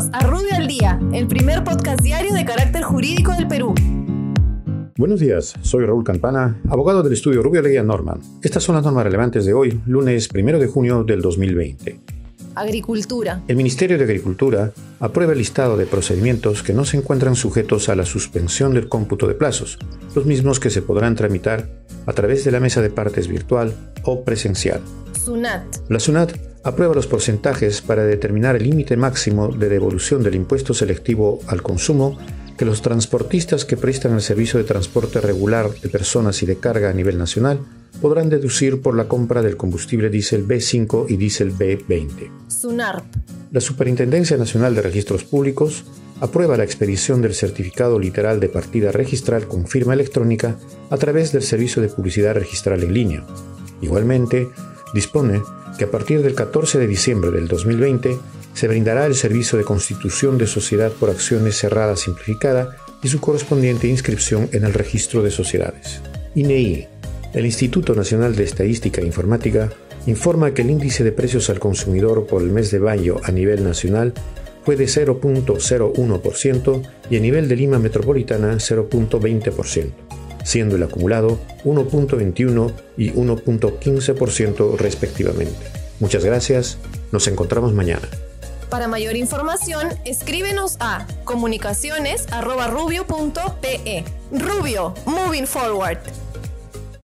Bienvenidos a Rubio al Día, el primer podcast diario de carácter jurídico del Perú. Buenos días, soy Raúl Campana, abogado del estudio Rubio Leguía Norman. Estas son las normas relevantes de hoy, lunes 1 de junio del 2020. Agricultura. El Ministerio de Agricultura aprueba el listado de procedimientos que no se encuentran sujetos a la suspensión del cómputo de plazos, los mismos que se podrán tramitar a través de la mesa de partes virtual o presencial. SUNAT. La SUNAT aprueba los porcentajes para determinar el límite máximo de devolución del impuesto selectivo al consumo que los transportistas que prestan el servicio de transporte regular de personas y de carga a nivel nacional podrán deducir por la compra del combustible diésel B5 y diésel B20. SUNARP. La Superintendencia Nacional de Registros Públicos aprueba la expedición del certificado literal de partida registral con firma electrónica a través del servicio de publicidad registral en línea. Igualmente, dispone que a partir del 14 de diciembre del 2020 se brindará el servicio de constitución de sociedad por acciones cerrada simplificada y su correspondiente inscripción en el registro de sociedades. INEI, el Instituto Nacional de Estadística e Informática, informa que el índice de precios al consumidor por el mes de mayo a nivel nacional fue de 0.01% y a nivel de Lima Metropolitana 0.20% siendo el acumulado 1.21 y 1.15% respectivamente. Muchas gracias, nos encontramos mañana. Para mayor información, escríbenos a comunicaciones.rubio.pe. Rubio, moving forward.